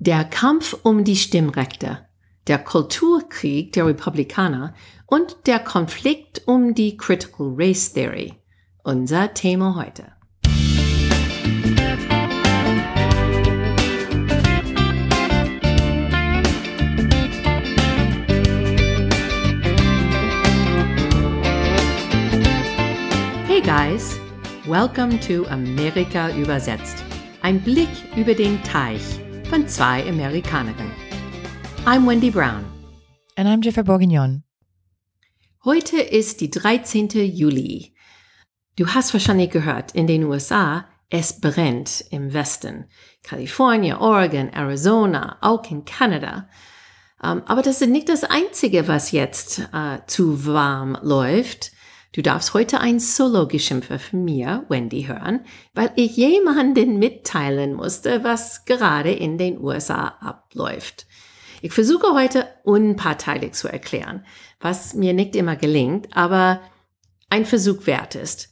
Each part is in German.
Der Kampf um die Stimmrechte, der Kulturkrieg der Republikaner und der Konflikt um die Critical Race Theory. Unser Thema heute. Hey guys, welcome to Amerika übersetzt. Ein Blick über den Teich von zwei Amerikanerinnen. I'm Wendy Brown. And I'm Jennifer Bourguignon. Heute ist die 13. Juli. Du hast wahrscheinlich gehört, in den USA, es brennt im Westen. Kalifornien, Oregon, Arizona, auch in Kanada. Um, aber das ist nicht das Einzige, was jetzt uh, zu warm läuft. Du darfst heute ein Solo-Geschimpfe von mir, Wendy, hören, weil ich jemanden mitteilen musste, was gerade in den USA abläuft. Ich versuche heute unparteilich zu erklären, was mir nicht immer gelingt, aber ein Versuch wert ist.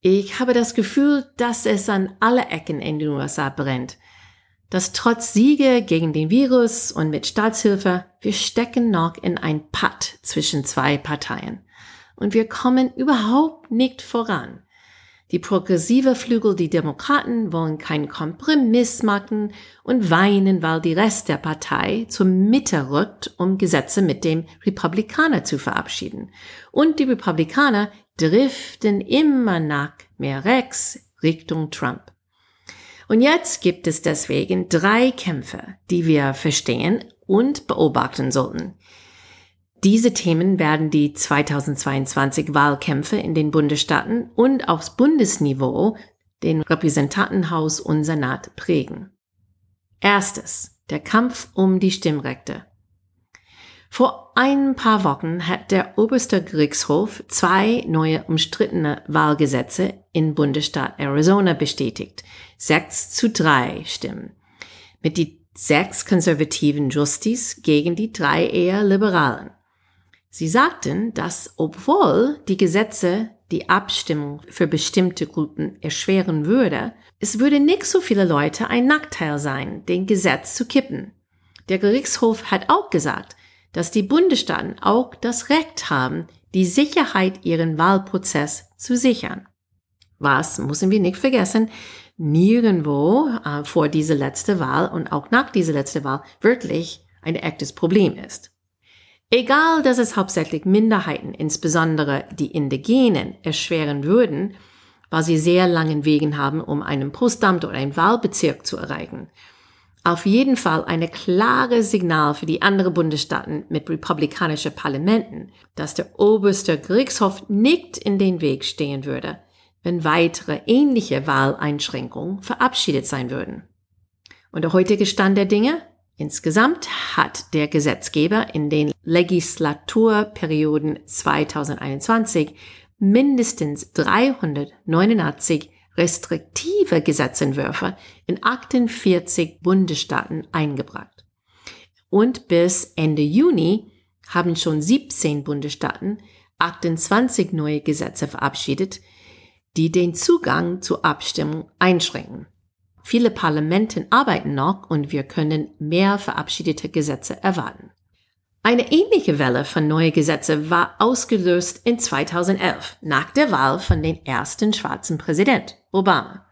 Ich habe das Gefühl, dass es an alle Ecken in den USA brennt. Dass trotz Siege gegen den Virus und mit Staatshilfe, wir stecken noch in ein Patt zwischen zwei Parteien und wir kommen überhaupt nicht voran. Die progressive Flügel, die Demokraten, wollen keinen Kompromiss machen und weinen, weil die Rest der Partei zur Mitte rückt, um Gesetze mit dem Republikaner zu verabschieden. Und die Republikaner driften immer nach mehr rechts Richtung Trump. Und jetzt gibt es deswegen drei Kämpfe, die wir verstehen und beobachten sollten. Diese Themen werden die 2022 Wahlkämpfe in den Bundesstaaten und aufs Bundesniveau den Repräsentantenhaus und Senat prägen. Erstes, der Kampf um die Stimmrechte. Vor ein paar Wochen hat der oberste Gerichtshof zwei neue umstrittene Wahlgesetze in Bundesstaat Arizona bestätigt. Sechs zu drei Stimmen. Mit die sechs konservativen Justice gegen die drei eher liberalen. Sie sagten, dass obwohl die Gesetze die Abstimmung für bestimmte Gruppen erschweren würde, es würde nicht so viele Leute ein Nachteil sein, den Gesetz zu kippen. Der Gerichtshof hat auch gesagt, dass die Bundesstaaten auch das Recht haben, die Sicherheit ihren Wahlprozess zu sichern. Was müssen wir nicht vergessen, nirgendwo äh, vor diese letzte Wahl und auch nach dieser letzte Wahl wirklich ein echtes Problem ist. Egal, dass es hauptsächlich Minderheiten, insbesondere die Indigenen, erschweren würden, weil sie sehr langen Wegen haben, um einen Postamt oder einen Wahlbezirk zu erreichen. Auf jeden Fall eine klare Signal für die anderen Bundesstaaten mit republikanischen Parlamenten, dass der oberste Gerichtshof nicht in den Weg stehen würde, wenn weitere ähnliche Wahleinschränkungen verabschiedet sein würden. Und der heutige Stand der Dinge? Insgesamt hat der Gesetzgeber in den Legislaturperioden 2021 mindestens 389 restriktive Gesetzentwürfe in 48 Bundesstaaten eingebracht. Und bis Ende Juni haben schon 17 Bundesstaaten 28 neue Gesetze verabschiedet, die den Zugang zur Abstimmung einschränken. Viele Parlamenten arbeiten noch und wir können mehr verabschiedete Gesetze erwarten. Eine ähnliche Welle von neuen Gesetzen war ausgelöst in 2011 nach der Wahl von den ersten schwarzen Präsident, Obama.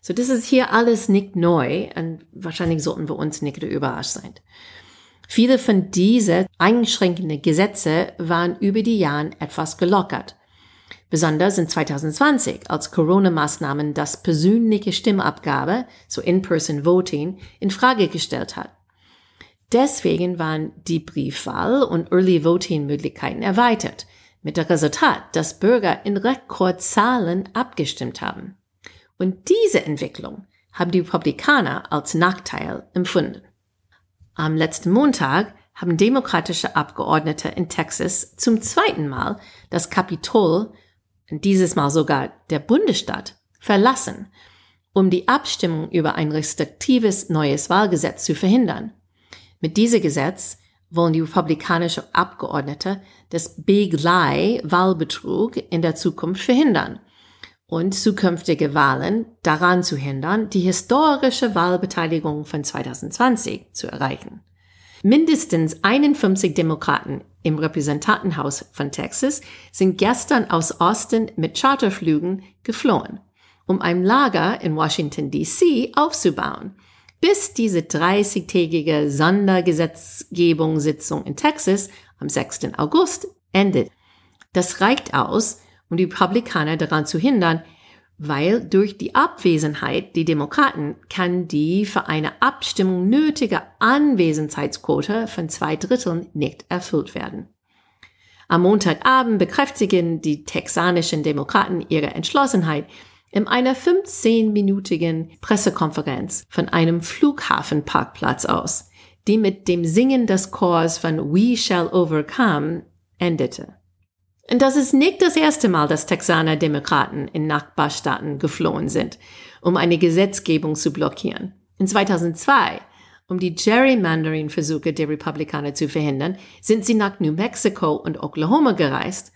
So, das ist hier alles nicht neu und wahrscheinlich sollten wir uns nicht überrascht sein. Viele von diesen einschränkenden Gesetze waren über die Jahre etwas gelockert. Besonders in 2020, als Corona-Maßnahmen das persönliche Stimmabgabe, so In-Person Voting, in Frage gestellt hat. Deswegen waren die Briefwahl und Early Voting Möglichkeiten erweitert, mit dem Resultat, dass Bürger in Rekordzahlen abgestimmt haben. Und diese Entwicklung haben die Republikaner als Nachteil empfunden. Am letzten Montag haben demokratische Abgeordnete in Texas zum zweiten Mal das Kapitol dieses Mal sogar der Bundesstaat, verlassen, um die Abstimmung über ein restriktives neues Wahlgesetz zu verhindern. Mit diesem Gesetz wollen die republikanische Abgeordnete das Big Lie Wahlbetrug in der Zukunft verhindern und zukünftige Wahlen daran zu hindern, die historische Wahlbeteiligung von 2020 zu erreichen. Mindestens 51 Demokraten im Repräsentantenhaus von Texas sind gestern aus Austin mit Charterflügen geflohen, um ein Lager in Washington, D.C. aufzubauen, bis diese 30-tägige Sondergesetzgebungssitzung in Texas am 6. August endet. Das reicht aus, um die Republikaner daran zu hindern, weil durch die Abwesenheit der Demokraten kann die für eine Abstimmung nötige Anwesenheitsquote von zwei Dritteln nicht erfüllt werden. Am Montagabend bekräftigen die texanischen Demokraten ihre Entschlossenheit in einer 15-minütigen Pressekonferenz von einem Flughafenparkplatz aus, die mit dem Singen des Chors von We Shall Overcome endete. Und das ist nicht das erste Mal, dass Texaner Demokraten in Nachbarstaaten geflohen sind, um eine Gesetzgebung zu blockieren. In 2002, um die Gerrymandering-Versuche der Republikaner zu verhindern, sind sie nach New Mexico und Oklahoma gereist.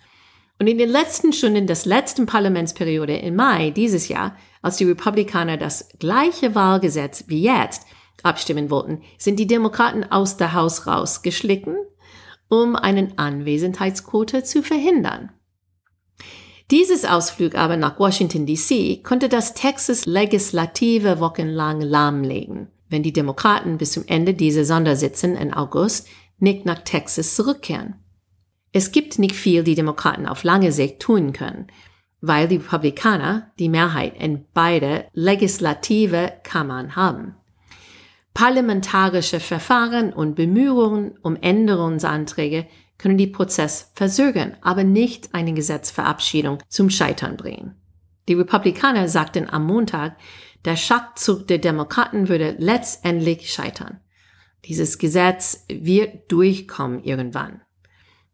Und in den letzten Stunden des letzten Parlamentsperiode im Mai dieses Jahr, als die Republikaner das gleiche Wahlgesetz wie jetzt abstimmen wollten, sind die Demokraten aus der Haus rausgeschlichen um einen Anwesenheitsquote zu verhindern. Dieses Ausflug aber nach Washington DC konnte das Texas Legislative wochenlang lahmlegen, wenn die Demokraten bis zum Ende dieser Sondersitzen im August nicht nach Texas zurückkehren. Es gibt nicht viel, die Demokraten auf lange Sicht tun können, weil die Republikaner die Mehrheit in beide legislative Kammern haben. Parlamentarische Verfahren und Bemühungen um Änderungsanträge können die Prozess verzögern, aber nicht eine Gesetzverabschiedung zum Scheitern bringen. Die Republikaner sagten am Montag, der Schachzug der Demokraten würde letztendlich scheitern. Dieses Gesetz wird durchkommen irgendwann.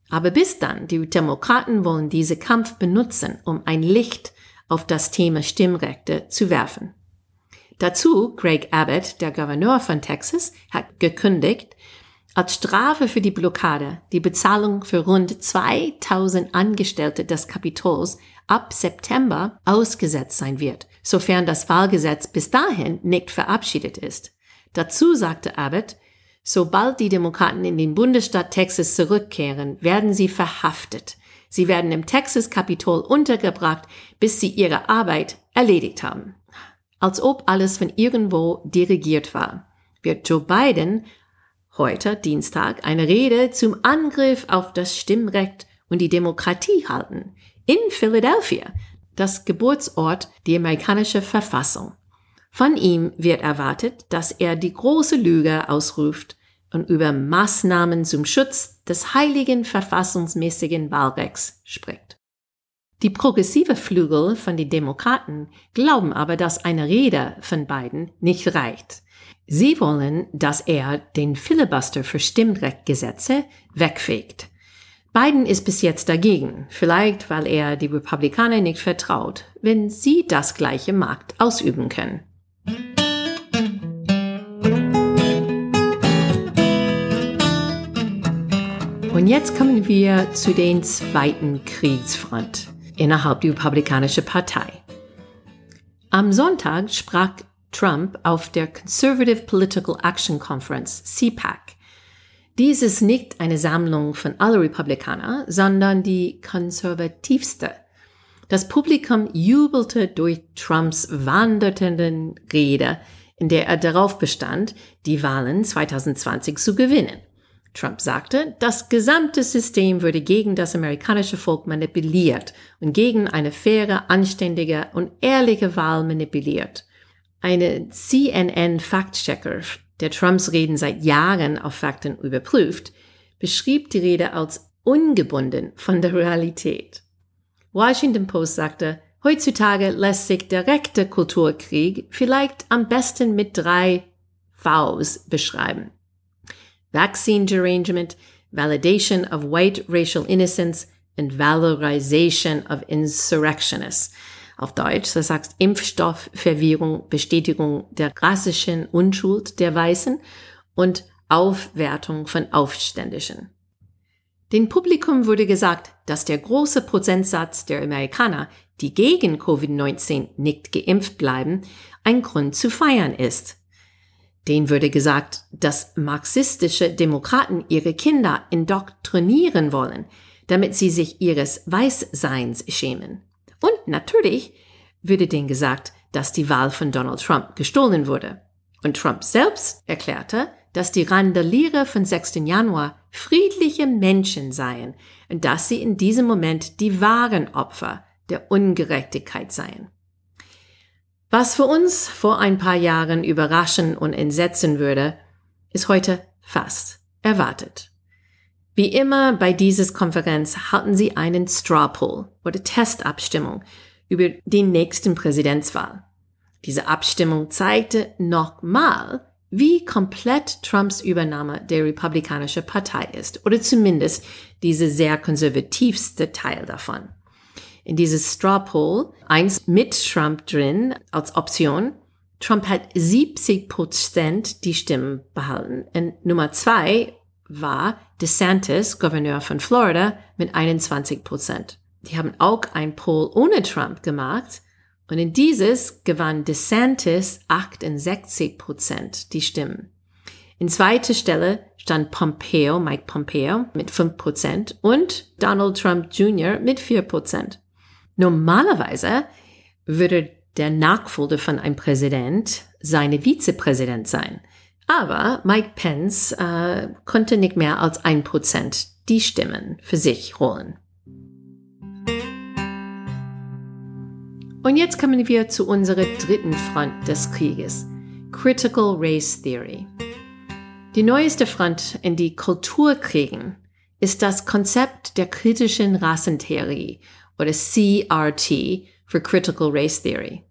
Aber bis dann, die Demokraten wollen diese Kampf benutzen, um ein Licht auf das Thema Stimmrechte zu werfen. Dazu, Greg Abbott, der Gouverneur von Texas, hat gekündigt, als Strafe für die Blockade die Bezahlung für rund 2000 Angestellte des Kapitols ab September ausgesetzt sein wird, sofern das Wahlgesetz bis dahin nicht verabschiedet ist. Dazu sagte Abbott, sobald die Demokraten in den Bundesstaat Texas zurückkehren, werden sie verhaftet. Sie werden im Texas-Kapitol untergebracht, bis sie ihre Arbeit erledigt haben als ob alles von irgendwo dirigiert war, wird Joe Biden heute Dienstag eine Rede zum Angriff auf das Stimmrecht und die Demokratie halten in Philadelphia, das Geburtsort der amerikanischen Verfassung. Von ihm wird erwartet, dass er die große Lüge ausruft und über Maßnahmen zum Schutz des heiligen verfassungsmäßigen Wahlrechts spricht. Die progressive Flügel von den Demokraten glauben aber, dass eine Rede von beiden nicht reicht. Sie wollen, dass er den Filibuster für Stimmrechtgesetze wegfegt. Biden ist bis jetzt dagegen, vielleicht weil er die Republikaner nicht vertraut, wenn sie das gleiche Markt ausüben können. Und jetzt kommen wir zu den zweiten Kriegsfront innerhalb der Republikanischen Partei. Am Sonntag sprach Trump auf der Conservative Political Action Conference, CPAC. Dies ist nicht eine Sammlung von aller Republikaner, sondern die konservativste. Das Publikum jubelte durch Trumps wandernden Rede, in der er darauf bestand, die Wahlen 2020 zu gewinnen. Trump sagte, das gesamte System würde gegen das amerikanische Volk manipuliert und gegen eine faire, anständige und ehrliche Wahl manipuliert. Eine CNN-Faktchecker, der Trumps Reden seit Jahren auf Fakten überprüft, beschrieb die Rede als ungebunden von der Realität. Washington Post sagte, heutzutage lässt sich rechte Kulturkrieg vielleicht am besten mit drei Vs beschreiben vaccine derangement, validation of white racial innocence and valorization of insurrectionists. Auf Deutsch, das heißt Impfstoffverwirrung, Bestätigung der rassischen Unschuld der Weißen und Aufwertung von Aufständischen. Dem Publikum wurde gesagt, dass der große Prozentsatz der Amerikaner die gegen Covid-19 nicht geimpft bleiben, ein Grund zu feiern ist. Den würde gesagt, dass marxistische Demokraten ihre Kinder indoktrinieren wollen, damit sie sich ihres Weißseins schämen. Und natürlich würde denen gesagt, dass die Wahl von Donald Trump gestohlen wurde. Und Trump selbst erklärte, dass die Randalierer von 6. Januar friedliche Menschen seien und dass sie in diesem Moment die wahren Opfer der Ungerechtigkeit seien. Was für uns vor ein paar Jahren überraschen und entsetzen würde, ist heute fast erwartet. Wie immer bei dieser Konferenz halten sie einen Straw Poll oder Testabstimmung über die nächsten Präsidentswahl. Diese Abstimmung zeigte nochmal, wie komplett Trumps Übernahme der Republikanischen Partei ist, oder zumindest diese sehr konservativste Teil davon. In dieses Straw Poll, eins mit Trump drin als Option, Trump hat 70 Prozent die Stimmen behalten. Und Nummer zwei war DeSantis, Gouverneur von Florida, mit 21 Prozent. Die haben auch ein Poll ohne Trump gemacht und in dieses gewann DeSantis 68 Prozent die Stimmen. In zweiter Stelle stand Pompeo, Mike Pompeo, mit 5 Prozent und Donald Trump Jr. mit 4 Prozent. Normalerweise würde der Nachfolger von einem Präsident seine Vizepräsident sein. Aber Mike Pence äh, konnte nicht mehr als ein Prozent die Stimmen für sich holen. Und jetzt kommen wir zu unserer dritten Front des Krieges, Critical Race Theory. Die neueste Front in die Kulturkriegen ist das Konzept der kritischen Rassentheorie oder CRT für Critical Race Theory.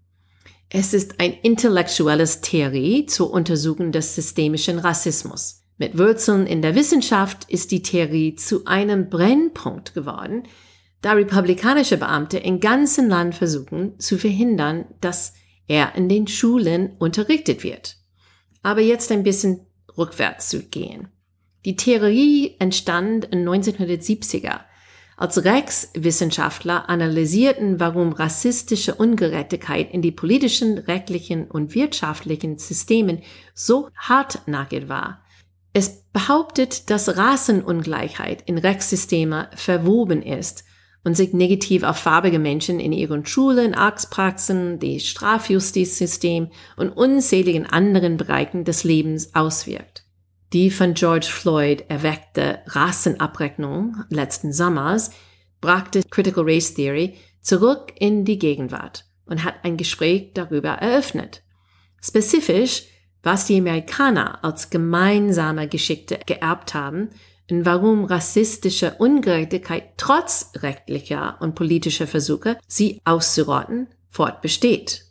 Es ist ein intellektuelles Theorie zur Untersuchung des systemischen Rassismus. Mit Wurzeln in der Wissenschaft ist die Theorie zu einem Brennpunkt geworden, da republikanische Beamte im ganzen Land versuchen zu verhindern, dass er in den Schulen unterrichtet wird. Aber jetzt ein bisschen rückwärts zu gehen. Die Theorie entstand in 1970er, als Rechtswissenschaftler analysierten, warum rassistische Ungerechtigkeit in die politischen, rechtlichen und wirtschaftlichen Systemen so hartnäckig war. Es behauptet, dass Rassenungleichheit in Rechtssysteme verwoben ist und sich negativ auf farbige Menschen in ihren Schulen, Arztpraxen, die Strafjustizsystem und unzähligen anderen Bereichen des Lebens auswirkt. Die von George Floyd erweckte Rassenabrechnung letzten Sommers brachte Critical Race Theory zurück in die Gegenwart und hat ein Gespräch darüber eröffnet. Spezifisch, was die Amerikaner als gemeinsame Geschichte geerbt haben und warum rassistische Ungerechtigkeit trotz rechtlicher und politischer Versuche, sie auszurotten, fortbesteht.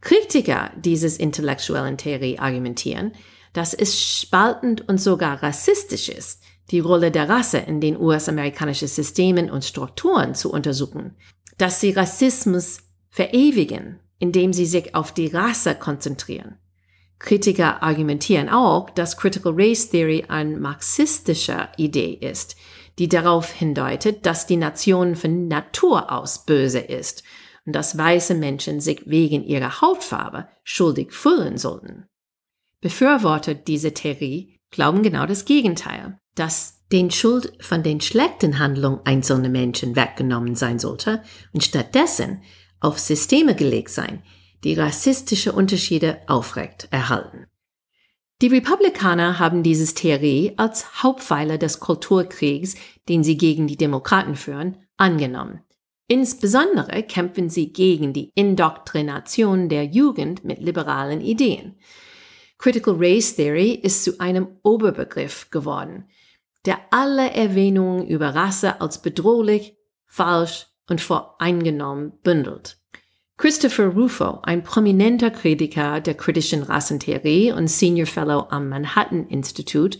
Kritiker dieses intellektuellen Theorie argumentieren, dass es spaltend und sogar rassistisch ist, die Rolle der Rasse in den US-amerikanischen Systemen und Strukturen zu untersuchen, dass sie Rassismus verewigen, indem sie sich auf die Rasse konzentrieren Kritiker argumentieren auch, dass Critical Race Theory eine marxistische Idee ist, die darauf hindeutet, dass die Nation von Natur aus böse ist und dass weiße Menschen sich wegen ihrer Hautfarbe schuldig fühlen sollten. Befürworter dieser Theorie glauben genau das Gegenteil, dass den Schuld von den schlechten Handlungen einzelner Menschen weggenommen sein sollte und stattdessen auf Systeme gelegt sein, die rassistische Unterschiede aufrecht erhalten. Die Republikaner haben dieses Theorie als Hauptpfeiler des Kulturkriegs, den sie gegen die Demokraten führen, angenommen. Insbesondere kämpfen sie gegen die Indoktrination der Jugend mit liberalen Ideen. Critical Race Theory ist zu einem Oberbegriff geworden, der alle Erwähnungen über Rasse als bedrohlich, falsch und voreingenommen bündelt. Christopher Rufo, ein prominenter Kritiker der kritischen Rassentheorie und Senior Fellow am Manhattan Institute,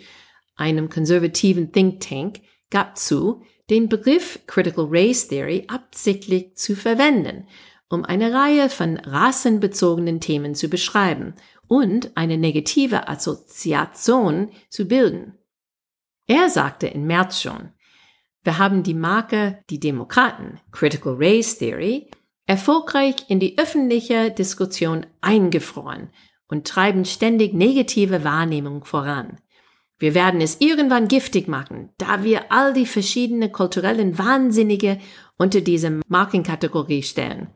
einem konservativen Think Tank, gab zu, den Begriff Critical Race Theory absichtlich zu verwenden, um eine Reihe von rassenbezogenen Themen zu beschreiben und eine negative Assoziation zu bilden. Er sagte im März schon, Wir haben die Marke Die Demokraten, Critical Race Theory, erfolgreich in die öffentliche Diskussion eingefroren und treiben ständig negative Wahrnehmung voran. Wir werden es irgendwann giftig machen, da wir all die verschiedenen kulturellen Wahnsinnige unter diese Markenkategorie stellen.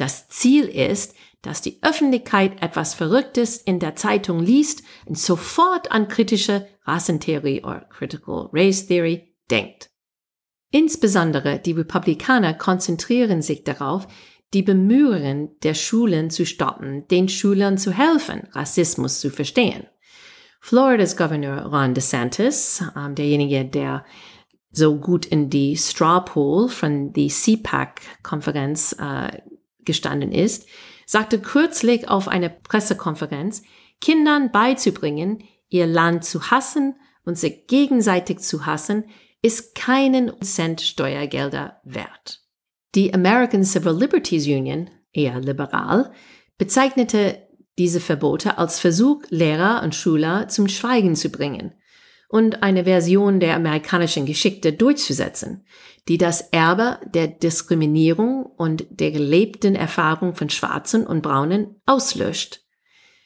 Das Ziel ist, dass die Öffentlichkeit etwas Verrücktes in der Zeitung liest und sofort an kritische Rassentheorie oder Critical Race Theory denkt. Insbesondere die Republikaner konzentrieren sich darauf, die Bemühungen der Schulen zu stoppen, den Schülern zu helfen, Rassismus zu verstehen. Floridas Governor Ron DeSantis, ähm, derjenige, der so gut in die Straw Poll von der CPAC-Konferenz äh, gestanden ist, sagte kürzlich auf einer Pressekonferenz, Kindern beizubringen, ihr Land zu hassen und sich gegenseitig zu hassen, ist keinen Cent Steuergelder wert. Die American Civil Liberties Union, eher liberal, bezeichnete diese Verbote als Versuch, Lehrer und Schüler zum Schweigen zu bringen und eine Version der amerikanischen Geschichte durchzusetzen, die das Erbe der Diskriminierung und der gelebten Erfahrung von Schwarzen und Braunen auslöscht.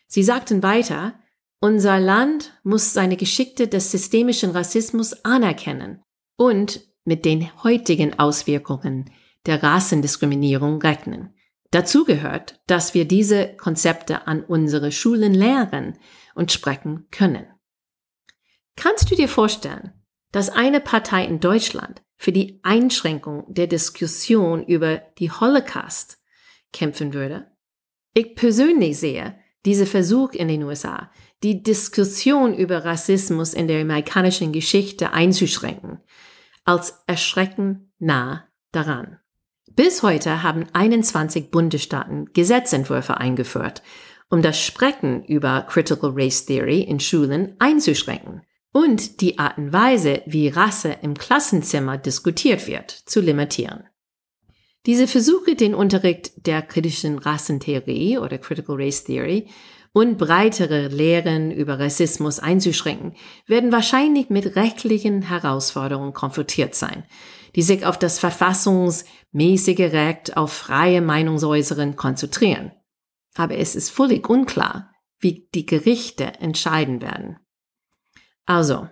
Sie sagten weiter, unser Land muss seine Geschichte des systemischen Rassismus anerkennen und mit den heutigen Auswirkungen der Rassendiskriminierung rechnen. Dazu gehört, dass wir diese Konzepte an unsere Schulen lehren und sprechen können. Kannst du dir vorstellen, dass eine Partei in Deutschland für die Einschränkung der Diskussion über die Holocaust kämpfen würde? Ich persönlich sehe diese Versuch in den USA, die Diskussion über Rassismus in der amerikanischen Geschichte einzuschränken, als erschreckend nah daran. Bis heute haben 21 Bundesstaaten Gesetzentwürfe eingeführt, um das Sprechen über Critical Race Theory in Schulen einzuschränken und die Art und Weise, wie Rasse im Klassenzimmer diskutiert wird, zu limitieren. Diese Versuche, den Unterricht der kritischen Rassentheorie oder Critical Race Theory und breitere Lehren über Rassismus einzuschränken, werden wahrscheinlich mit rechtlichen Herausforderungen konfrontiert sein, die sich auf das verfassungsmäßige Recht auf freie Meinungsäußeren konzentrieren. Aber es ist völlig unklar, wie die Gerichte entscheiden werden. Also,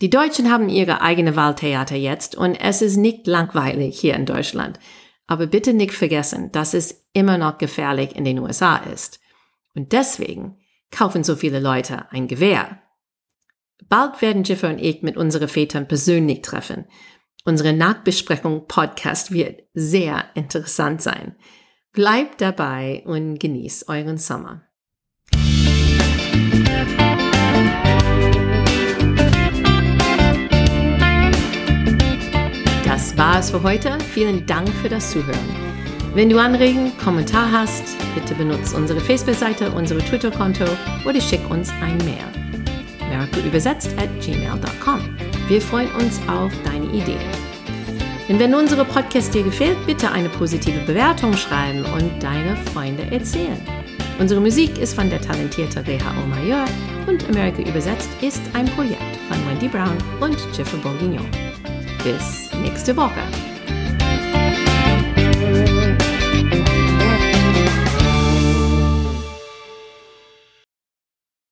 die Deutschen haben ihre eigene Wahltheater jetzt und es ist nicht langweilig hier in Deutschland. Aber bitte nicht vergessen, dass es immer noch gefährlich in den USA ist. Und deswegen kaufen so viele Leute ein Gewehr. Bald werden Jiffer und ich mit unseren Vätern persönlich treffen. Unsere Nachbesprechung Podcast wird sehr interessant sein. Bleibt dabei und genießt euren Sommer. Das war es für heute. Vielen Dank für das Zuhören. Wenn du Anregen, Kommentar hast, bitte benutze unsere Facebook-Seite, unsere Twitter-Konto oder schick uns ein Mail. Übersetzt at gmail.com. Wir freuen uns auf deine Ideen. Und wenn unsere Podcast dir gefällt, bitte eine positive Bewertung schreiben und deine Freunde erzählen. Unsere Musik ist von der talentierten Reha Omayor und America übersetzt ist ein Projekt von Wendy Brown und Jeffrey Bourguignon. Bis nächste Woche.